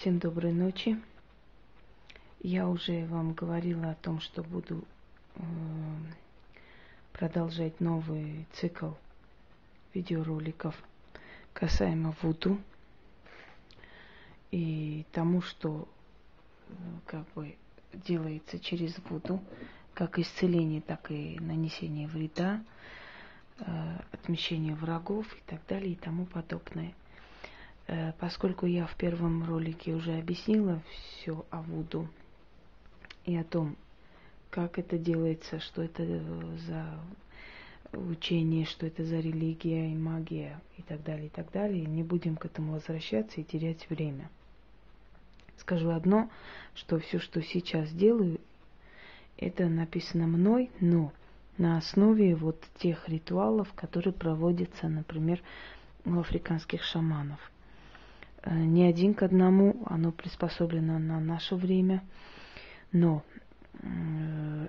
Всем доброй ночи. Я уже вам говорила о том, что буду э, продолжать новый цикл видеороликов касаемо Вуду и тому, что э, как бы делается через Вуду, как исцеление, так и нанесение вреда, э, отмещение врагов и так далее и тому подобное – поскольку я в первом ролике уже объяснила все о Вуду и о том, как это делается, что это э, за учение, что это за религия и магия и так далее, и так далее. Не будем к этому возвращаться и терять время. Скажу одно, что все, что сейчас делаю, это написано мной, но на основе вот тех ритуалов, которые проводятся, например, у африканских шаманов – Э, не один к одному, оно приспособлено на наше время, но э,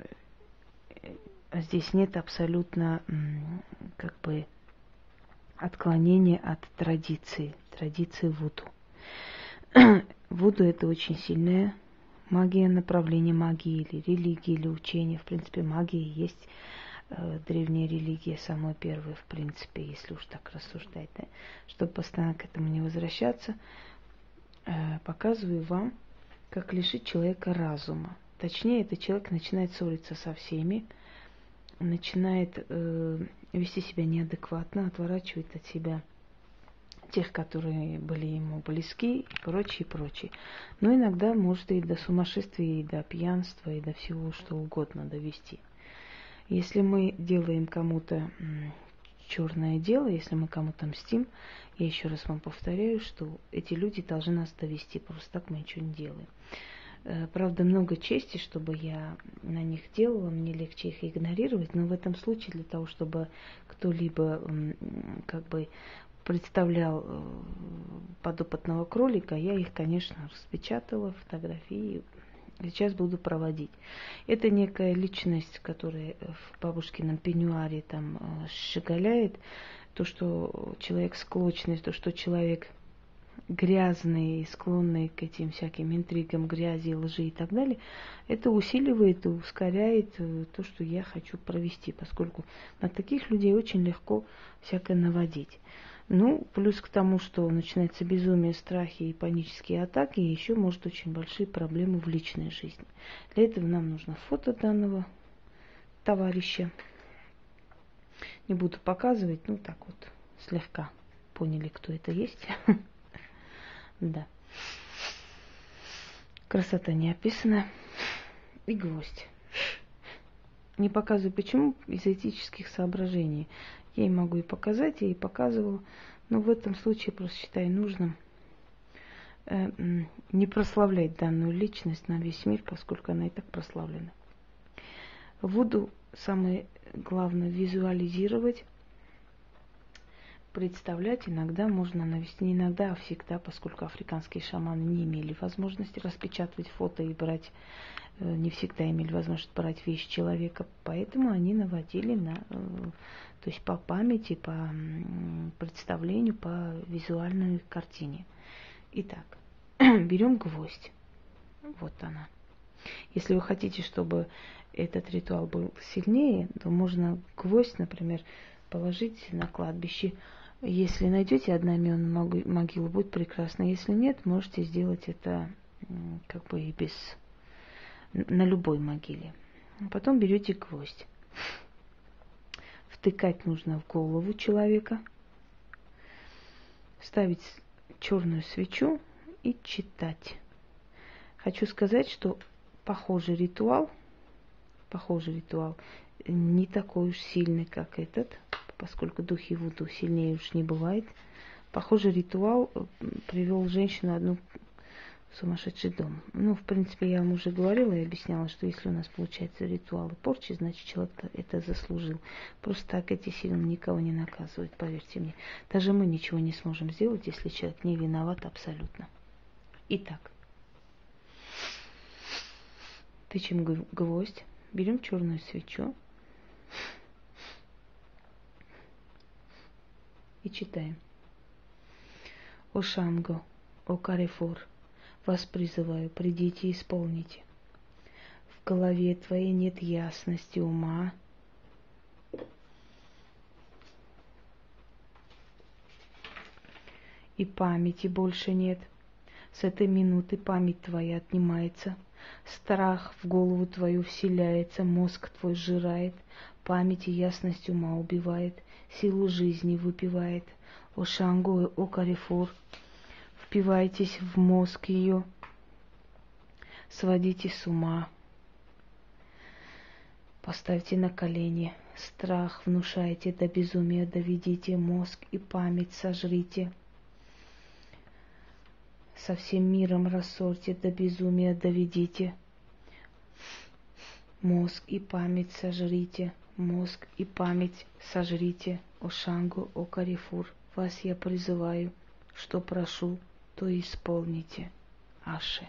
здесь нет абсолютно как бы отклонения от традиции, традиции Вуду. Вуду это очень сильная магия, направление магии или религии, или учения. В принципе, магия есть э, древняя религия, самая первая, в принципе, если уж так рассуждать, да, чтобы постоянно к этому не возвращаться, э, показываю вам, как лишить человека разума. Точнее, этот человек начинает ссориться со всеми, начинает э, вести себя неадекватно, отворачивает от себя тех, которые были ему близки, и прочее, прочее. Но иногда может и до сумасшествия, и до пьянства, и до всего, что угодно довести. Если мы делаем кому-то черное дело, если мы кому-то мстим, я еще раз вам повторяю, что эти люди должны нас довести, просто так мы ничего не делаем. Э, правда, много чести, чтобы я на них делала, мне легче их игнорировать, но в этом случае для того, чтобы кто-либо как бы представлял э, подопытного кролика, я их, конечно, распечатала, фотографии сейчас буду проводить. Это некая личность, которая в бабушкином пенюаре там э, щеголяет, то, что человек склочный, то, что человек грязный, склонный к этим всяким интригам, грязи, лжи и так далее, это усиливает и ускоряет э, то, что я хочу провести, поскольку на таких людей очень легко всякое наводить. Ну, плюс к тому, что начинается безумие, страхи и панические атаки, еще может очень большие проблемы в личной жизни. Для этого нам нужно фото данного товарища. Не буду показывать, ну так вот, слегка поняли, кто это есть. Да. Красота не описана. И гвоздь. Не показываю почему, из этических соображений. Я ей могу и показать, я ей показывала. Но в этом случае просто считаю нужным э, не прославлять данную личность на весь мир, поскольку она и так прославлена. Вуду самое главное визуализировать, представлять. Иногда можно навести, не иногда, а всегда, поскольку африканские шаманы не имели возможности распечатывать фото и брать Э, не всегда имели возможность брать вещь человека, поэтому они наводили на, э, то есть по памяти, по представлению, по визуальной картине. Итак, берем гвоздь. Вот она. Если вы хотите, чтобы этот ритуал был сильнее, то можно гвоздь, например, положить на кладбище. Если найдете одноименную могилу, будет прекрасно. Если нет, можете сделать это как бы и без на любой могиле. Потом берете гвоздь. Втыкать нужно в голову человека, ставить черную свечу и читать. Хочу сказать, что похожий ритуал, похожий ритуал не такой уж сильный, как этот, поскольку духи Вуду сильнее уж не бывает. Похожий ритуал привел женщину одну сумасшедший дом. Ну, в принципе, я вам уже говорила и объясняла, что если у нас получается ритуалы порчи, значит, человек это заслужил. Просто так эти силы никого не наказывают, поверьте мне. Даже мы ничего не сможем сделать, если человек не виноват абсолютно. Итак, тычем гвоздь, берем черную свечу и читаем. О Шамго, о Карифур, Вас призываю, придите и исполните. В голове твоей нет ясности ума, и памяти больше нет. С этой минуты память твоя отнимается, страх в голову твою вселяется, мозг твой сжирает, память и ясность ума убивает, силу жизни выпивает. О Шангу, о Карифур, впивайтесь в мозг ее, сводите с ума, поставьте на колени, страх внушайте, до безумия доведите, мозг и память сожрите – со всем миром рассорьте, до безумия доведите. Мозг и память сожрите, мозг и память сожрите, о Шангу, о Карифур, вас я призываю, что прошу, то исполните. Аши.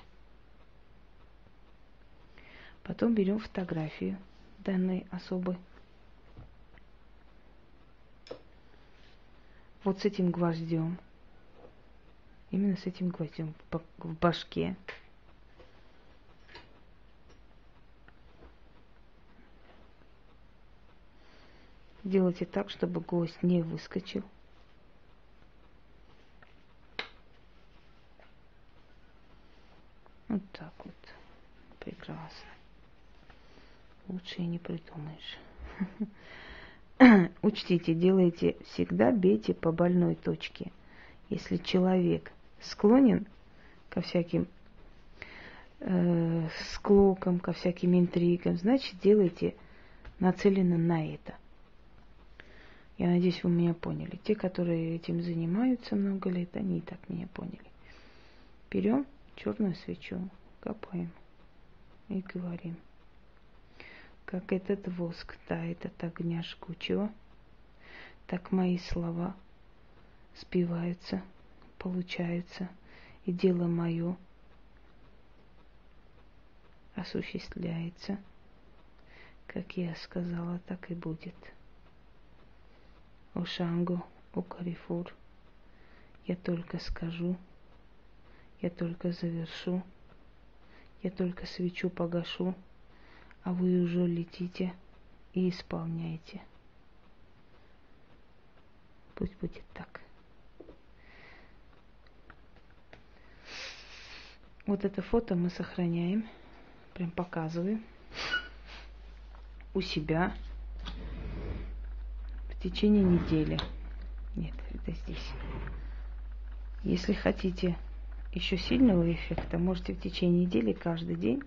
Потом берем фотографию данной особы. Вот с этим гвоздем – Именно с этим гвоздем в башке. Делайте так, чтобы гвоздь не выскочил. Вот так вот. Прекрасно. Лучше и не придумаешь. Учтите, делайте всегда, бейте по больной точке. Если человек склонен ко всяким э, склокам, ко всяким интригам, значит, делайте нацеленно на это. Я надеюсь, вы меня поняли. Те, которые этим занимаются много лет, они и так меня поняли. Берем черную свечу, капаем и говорим. Как этот воск тает от огня жгучего, так мои слова сбиваются – получается, и дело мое осуществляется. Как я сказала, так и будет. О Шангу, о Карифур, я только скажу, я только завершу, я только свечу погашу, а вы уже летите и исполняете. Пусть будет так. Вот это фото мы сохраняем, прям показываем у себя в течение недели. Нет, это здесь. Если хотите еще сильного эффекта, можете в течение недели каждый день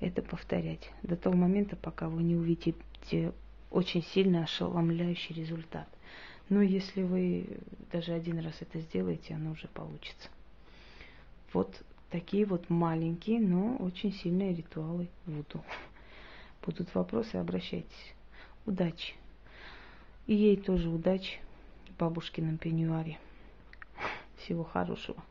это повторять до того момента, пока вы не увидите очень сильно ошеломляющий результат. Но если вы даже один раз это сделаете, оно уже получится. Вот такие вот маленькие, но очень сильные ритуалы Вуду. Будут вопросы, обращайтесь. Удачи. И ей тоже удачи в бабушкином пеньюаре. Всего хорошего.